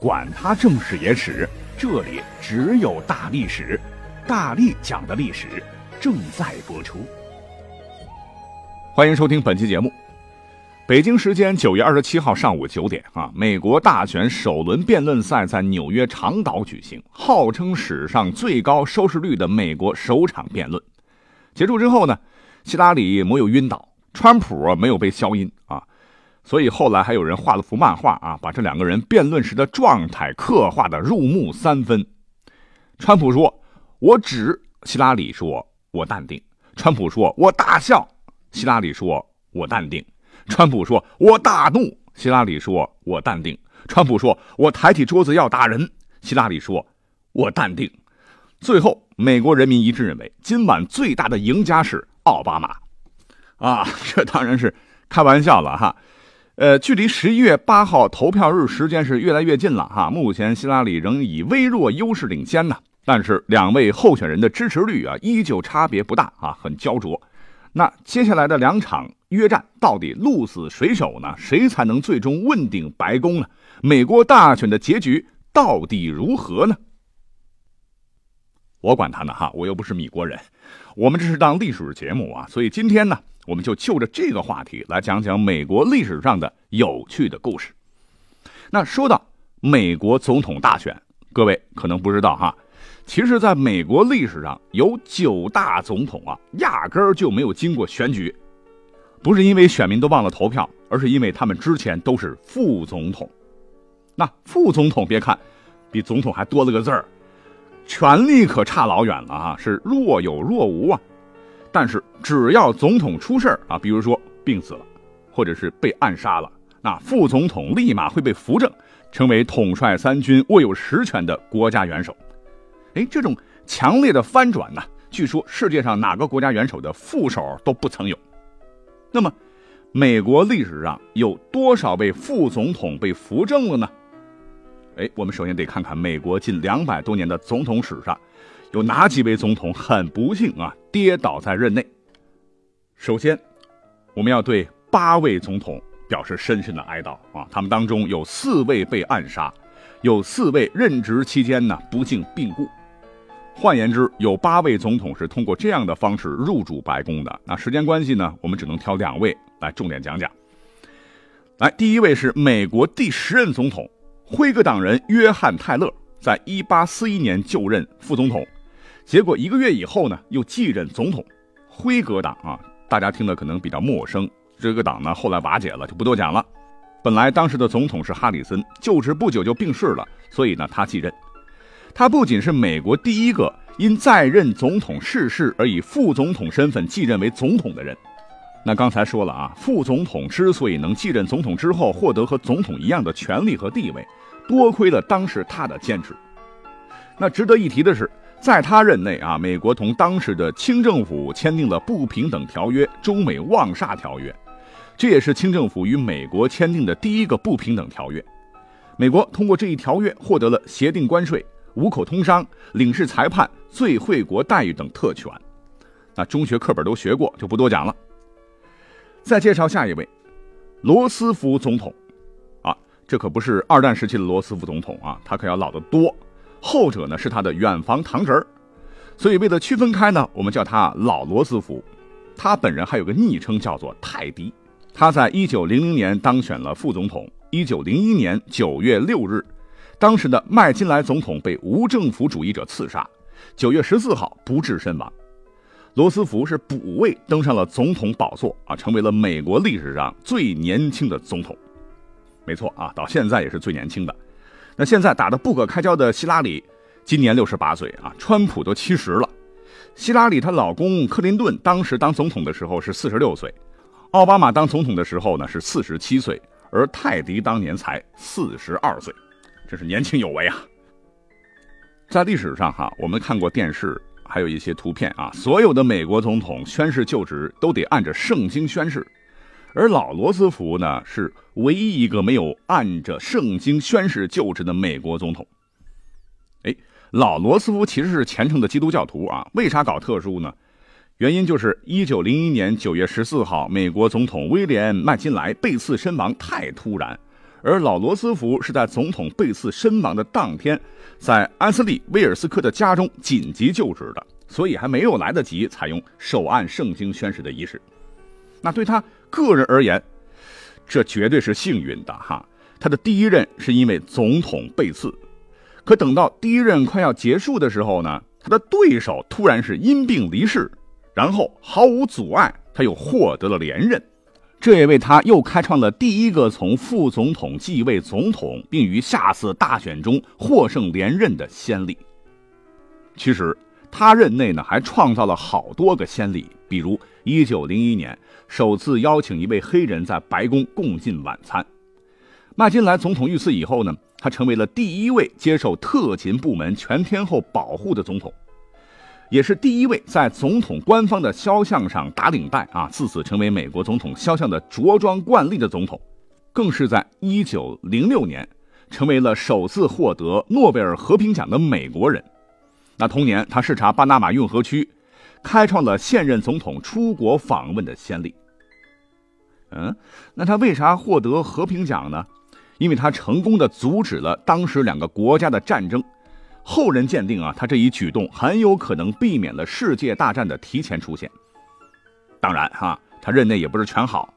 管他正史野史。这里只有大历史，大力讲的历史正在播出。欢迎收听本期节目。北京时间九月二十七号上午九点啊，美国大选首轮辩论赛在纽约长岛举行，号称史上最高收视率的美国首场辩论结束之后呢，希拉里没有晕倒，川普没有被消音。所以后来还有人画了幅漫画啊，把这两个人辩论时的状态刻画的入木三分。川普说：“我指。”希拉里说：“我淡定。”川普说：“我大笑。”希拉里说：“我淡定。”川普说：“我大怒。”希拉里说：“我淡定。”川普说：“我抬起桌子要打人。”希拉里说：“我淡定。”最后，美国人民一致认为，今晚最大的赢家是奥巴马。啊，这当然是开玩笑了哈。呃，距离十一月八号投票日时间是越来越近了哈。目前希拉里仍以微弱优势领先呢，但是两位候选人的支持率啊依旧差别不大啊，很焦灼。那接下来的两场约战到底鹿死谁手呢？谁才能最终问鼎白宫呢？美国大选的结局到底如何呢？我管他呢哈，我又不是米国人，我们这是当历史节目啊，所以今天呢。我们就就着这个话题来讲讲美国历史上的有趣的故事。那说到美国总统大选，各位可能不知道哈，其实在美国历史上有九大总统啊，压根儿就没有经过选举，不是因为选民都忘了投票，而是因为他们之前都是副总统。那副总统别看比总统还多了个字儿，权力可差老远了啊，是若有若无啊。但是只要总统出事啊，比如说病死了，或者是被暗杀了，那副总统立马会被扶正，成为统帅三军、握有实权的国家元首。哎，这种强烈的翻转呢，据说世界上哪个国家元首的副手都不曾有。那么，美国历史上有多少位副总统被扶正了呢？哎，我们首先得看看美国近两百多年的总统史上。有哪几位总统很不幸啊，跌倒在任内？首先，我们要对八位总统表示深深的哀悼啊！他们当中有四位被暗杀，有四位任职期间呢不幸病故。换言之，有八位总统是通过这样的方式入主白宫的。那时间关系呢，我们只能挑两位来重点讲讲。来，第一位是美国第十任总统，辉格党人约翰泰勒，在一八四一年就任副总统。结果一个月以后呢，又继任总统。辉格党啊，大家听的可能比较陌生。这个党呢，后来瓦解了，就不多讲了。本来当时的总统是哈里森，就职不久就病逝了，所以呢，他继任。他不仅是美国第一个因在任总统逝世而以副总统身份继任为总统的人。那刚才说了啊，副总统之所以能继任总统之后获得和总统一样的权利和地位，多亏了当时他的坚持。那值得一提的是。在他任内啊，美国同当时的清政府签订了不平等条约——中美望厦条约，这也是清政府与美国签订的第一个不平等条约。美国通过这一条约获得了协定关税、五口通商、领事裁判、最惠国待遇等特权。那中学课本都学过，就不多讲了。再介绍下一位，罗斯福总统。啊，这可不是二战时期的罗斯福总统啊，他可要老得多。后者呢是他的远房堂侄儿，所以为了区分开呢，我们叫他老罗斯福。他本人还有个昵称叫做泰迪。他在一九零零年当选了副总统。一九零一年九月六日，当时的麦金莱总统被无政府主义者刺杀。九月十四号不治身亡。罗斯福是补位登上了总统宝座啊，成为了美国历史上最年轻的总统。没错啊，到现在也是最年轻的。那现在打得不可开交的希拉里，今年六十八岁啊，川普都七十了。希拉里她老公克林顿当时当总统的时候是四十六岁，奥巴马当总统的时候呢是四十七岁，而泰迪当年才四十二岁，真是年轻有为啊。在历史上哈，我们看过电视，还有一些图片啊，所有的美国总统宣誓就职都得按着圣经宣誓，而老罗斯福呢是唯一一个没有按着圣经宣誓就职的美国总统。哎，老罗斯福其实是虔诚的基督教徒啊，为啥搞特殊呢？原因就是一九零一年九月十四号，美国总统威廉麦金莱被刺身亡太突然，而老罗斯福是在总统被刺身亡的当天，在安斯利威尔斯科的家中紧急就职的，所以还没有来得及采用手按圣经宣誓的仪式。那对他个人而言，这绝对是幸运的哈。他的第一任是因为总统被刺，可等到第一任快要结束的时候呢，他的对手突然是因病离世。然后毫无阻碍，他又获得了连任，这也为他又开创了第一个从副总统继位总统，并于下次大选中获胜连任的先例。其实他任内呢还创造了好多个先例，比如1901年首次邀请一位黑人在白宫共进晚餐。麦金莱总统遇刺以后呢，他成为了第一位接受特勤部门全天候保护的总统。也是第一位在总统官方的肖像上打领带啊，自此成为美国总统肖像的着装惯例的总统，更是在1906年成为了首次获得诺贝尔和平奖的美国人。那同年，他视察巴拿马运河区，开创了现任总统出国访问的先例。嗯，那他为啥获得和平奖呢？因为他成功的阻止了当时两个国家的战争。后人鉴定啊，他这一举动很有可能避免了世界大战的提前出现。当然哈，他任内也不是全好，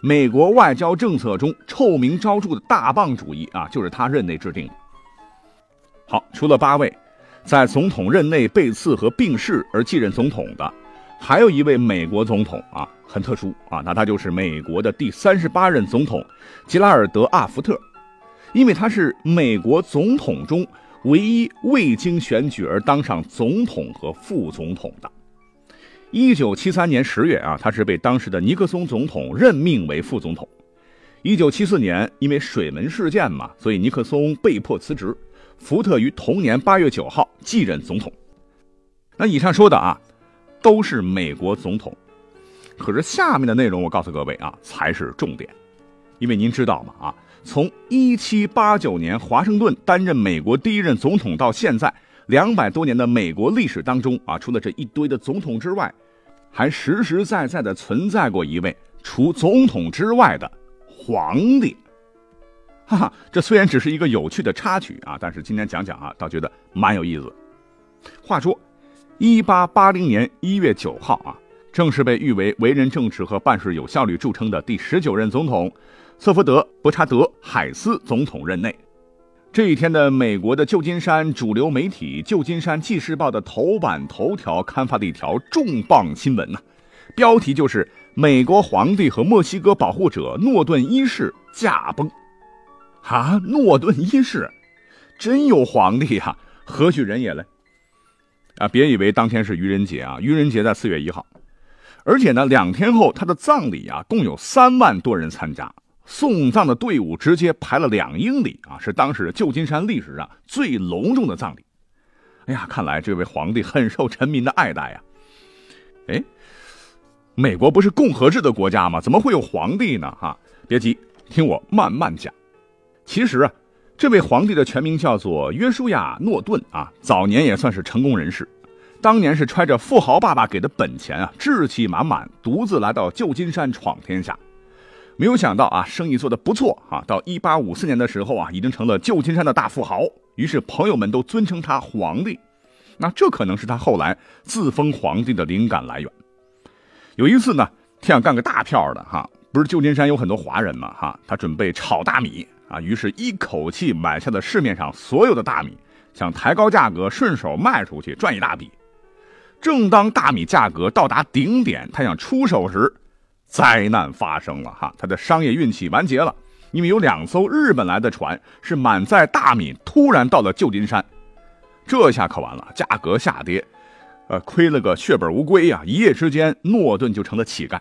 美国外交政策中臭名昭著的大棒主义啊，就是他任内制定的。好，除了八位在总统任内被刺和病逝而继任总统的，还有一位美国总统啊，很特殊啊，那他就是美国的第三十八任总统吉拉尔德·阿福特，因为他是美国总统中。唯一未经选举而当上总统和副总统的。一九七三年十月啊，他是被当时的尼克松总统任命为副总统。一九七四年，因为水门事件嘛，所以尼克松被迫辞职。福特于同年八月九号继任总统。那以上说的啊，都是美国总统。可是下面的内容，我告诉各位啊，才是重点，因为您知道吗？啊。从一七八九年华盛顿担任美国第一任总统到现在两百多年的美国历史当中啊，除了这一堆的总统之外，还实实在在的存在过一位除总统之外的皇帝。哈哈，这虽然只是一个有趣的插曲啊，但是今天讲讲啊，倒觉得蛮有意思。话说，一八八零年一月九号啊，正是被誉为为人正直和办事有效率著称的第十九任总统。瑟福德·伯查德·海斯总统任内，这一天的美国的旧金山主流媒体《旧金山纪事报》的头版头条刊发的一条重磅新闻呐，标题就是“美国皇帝和墨西哥保护者诺顿一世驾崩”。啊，诺顿一世，真有皇帝呀？何许人也嘞？啊，别以为当天是愚人节啊，愚人节在四月一号，而且呢，两天后他的葬礼啊，共有三万多人参加。送葬的队伍直接排了两英里啊，是当时旧金山历史上最隆重的葬礼。哎呀，看来这位皇帝很受臣民的爱戴呀。哎，美国不是共和制的国家吗？怎么会有皇帝呢？哈，别急，听我慢慢讲。其实啊，这位皇帝的全名叫做约书亚·诺顿啊，早年也算是成功人士。当年是揣着富豪爸爸给的本钱啊，志气满满，独自来到旧金山闯天下。没有想到啊，生意做得不错啊！到一八五四年的时候啊，已经成了旧金山的大富豪。于是朋友们都尊称他皇帝。那这可能是他后来自封皇帝的灵感来源。有一次呢，他想干个大票的哈，不是旧金山有很多华人嘛哈，他准备炒大米啊，于是一口气买下了市面上所有的大米，想抬高价格，顺手卖出去赚一大笔。正当大米价格到达顶点，他想出手时。灾难发生了哈，他的商业运气完结了，因为有两艘日本来的船是满载大米，突然到了旧金山，这下可完了，价格下跌，呃，亏了个血本无归呀！一夜之间，诺顿就成了乞丐。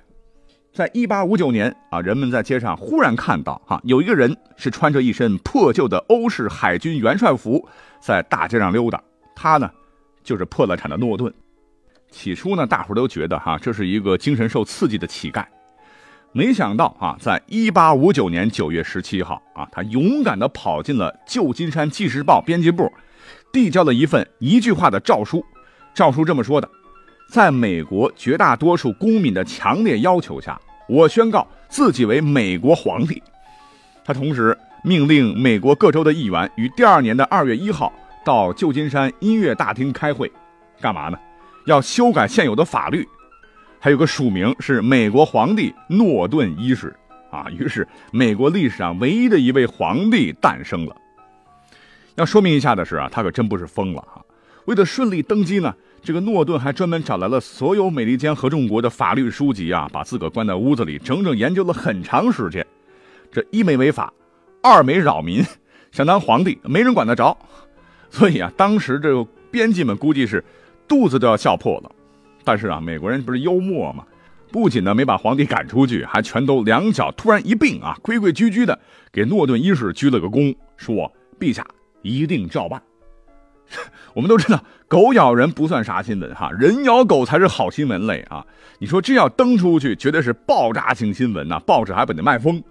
在一八五九年啊，人们在街上忽然看到哈，有一个人是穿着一身破旧的欧式海军元帅服，在大街上溜达，他呢就是破了产的诺顿。起初呢，大伙都觉得哈，这是一个精神受刺激的乞丐。没想到啊，在一八五九年九月十七号啊，他勇敢地跑进了旧金山纪事报编辑部，递交了一份一句话的诏书。诏书这么说的：在美国绝大多数公民的强烈要求下，我宣告自己为美国皇帝。他同时命令美国各州的议员于第二年的二月一号到旧金山音乐大厅开会，干嘛呢？要修改现有的法律，还有个署名是美国皇帝诺顿一世啊。于是，美国历史上唯一的一位皇帝诞生了。要说明一下的是啊，他可真不是疯了啊。为了顺利登基呢，这个诺顿还专门找来了所有美利坚合众国的法律书籍啊，把自个关在屋子里，整整研究了很长时间。这一没违法，二没扰民，想当皇帝没人管得着。所以啊，当时这个编辑们估计是。肚子都要笑破了，但是啊，美国人不是幽默吗？不仅呢没把皇帝赶出去，还全都两脚突然一并啊，规规矩矩的给诺顿一世鞠了个躬，说：“陛下一定照办。” 我们都知道，狗咬人不算啥新闻哈，人咬狗才是好新闻类啊！你说这要登出去，绝对是爆炸性新闻呐，报纸还不得卖疯。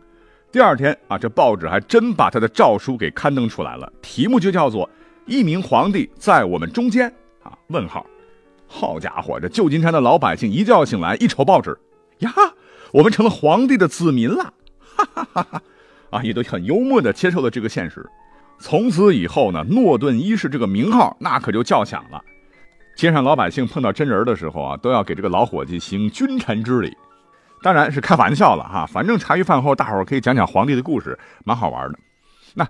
第二天啊，这报纸还真把他的诏书给刊登出来了，题目就叫做《一名皇帝在我们中间》。啊？问号，好家伙，这旧金山的老百姓一觉醒来，一瞅报纸，呀，我们成了皇帝的子民了，哈哈哈哈！啊，也都很幽默的接受了这个现实。从此以后呢，诺顿一世这个名号那可就叫响了。街上老百姓碰到真人的时候啊，都要给这个老伙计行君臣之礼。当然是开玩笑了哈，反正茶余饭后大伙可以讲讲皇帝的故事，蛮好玩的。那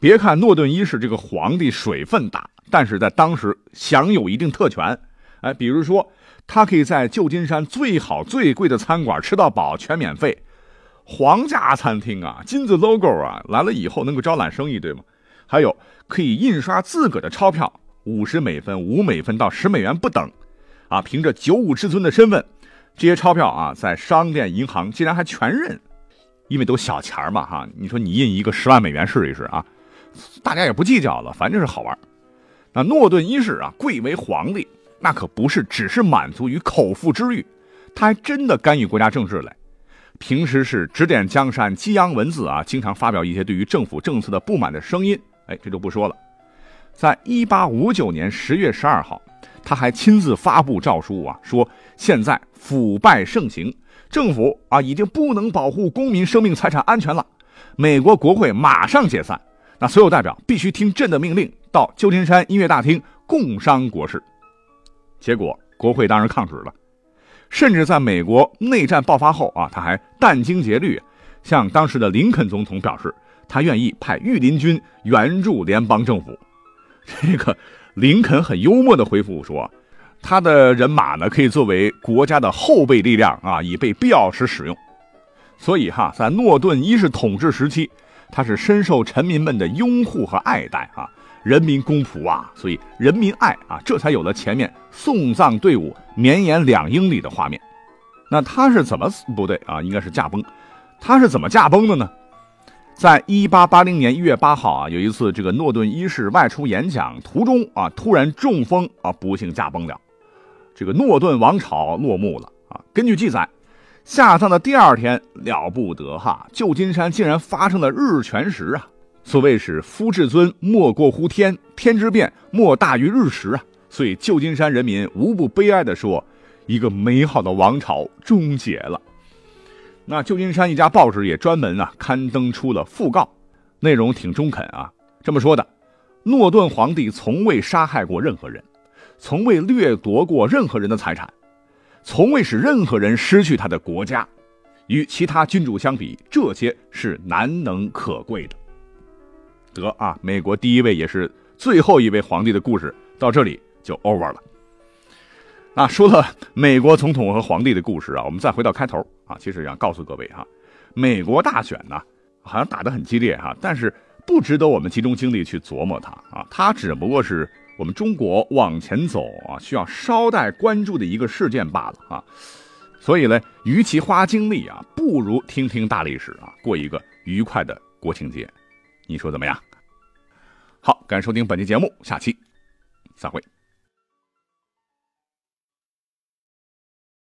别看诺顿一世这个皇帝水分大。但是在当时享有一定特权，哎，比如说他可以在旧金山最好最贵的餐馆吃到饱，全免费，皇家餐厅啊，金字 logo 啊，来了以后能够招揽生意，对吗？还有可以印刷自个的钞票，五十美分、五美分到十美元不等，啊，凭着九五至尊的身份，这些钞票啊，在商店、银行竟然还全认，因为都小钱嘛，哈，你说你印一个十万美元试一试啊，大家也不计较了，反正是好玩。那诺顿一世啊，贵为皇帝，那可不是只是满足于口腹之欲，他还真的干预国家政治嘞。平时是指点江山、激扬文字啊，经常发表一些对于政府政策的不满的声音。哎，这就不说了。在一八五九年十月十二号，他还亲自发布诏书啊，说现在腐败盛行，政府啊已经不能保护公民生命财产安全了，美国国会马上解散。那所有代表必须听朕的命令，到旧金山音乐大厅共商国事。结果国会当然抗旨了，甚至在美国内战爆发后啊，他还殚精竭虑，向当时的林肯总统表示，他愿意派御林军援助联邦政府。这个林肯很幽默的回复说，他的人马呢可以作为国家的后备力量啊，以备必要时使用。所以哈，在诺顿一世统治时期。他是深受臣民们的拥护和爱戴啊，人民公仆啊，所以人民爱啊，这才有了前面送葬队伍绵延两英里的画面。那他是怎么不对啊？应该是驾崩。他是怎么驾崩的呢？在一八八零年一月八号啊，有一次这个诺顿一世外出演讲途中啊，突然中风啊，不幸驾崩了。这个诺顿王朝落幕了啊。根据记载。下葬的第二天了不得哈，旧金山竟然发生了日全食啊！所谓是夫至尊莫过乎天，天之变莫大于日食啊！所以旧金山人民无不悲哀地说：一个美好的王朝终结了。那旧金山一家报纸也专门啊刊登出了讣告，内容挺中肯啊，这么说的：诺顿皇帝从未杀害过任何人，从未掠夺过任何人的财产。从未使任何人失去他的国家，与其他君主相比，这些是难能可贵的。得啊，美国第一位也是最后一位皇帝的故事到这里就 over 了。啊说了美国总统和皇帝的故事啊，我们再回到开头啊，其实想告诉各位哈，美国大选呢好像打得很激烈哈，但是不值得我们集中精力去琢磨它啊，它只不过是。我们中国往前走啊，需要稍带关注的一个事件罢了啊，所以呢，与其花精力啊，不如听听大历史啊，过一个愉快的国庆节，你说怎么样？好，感谢收听本期节目，下期再会。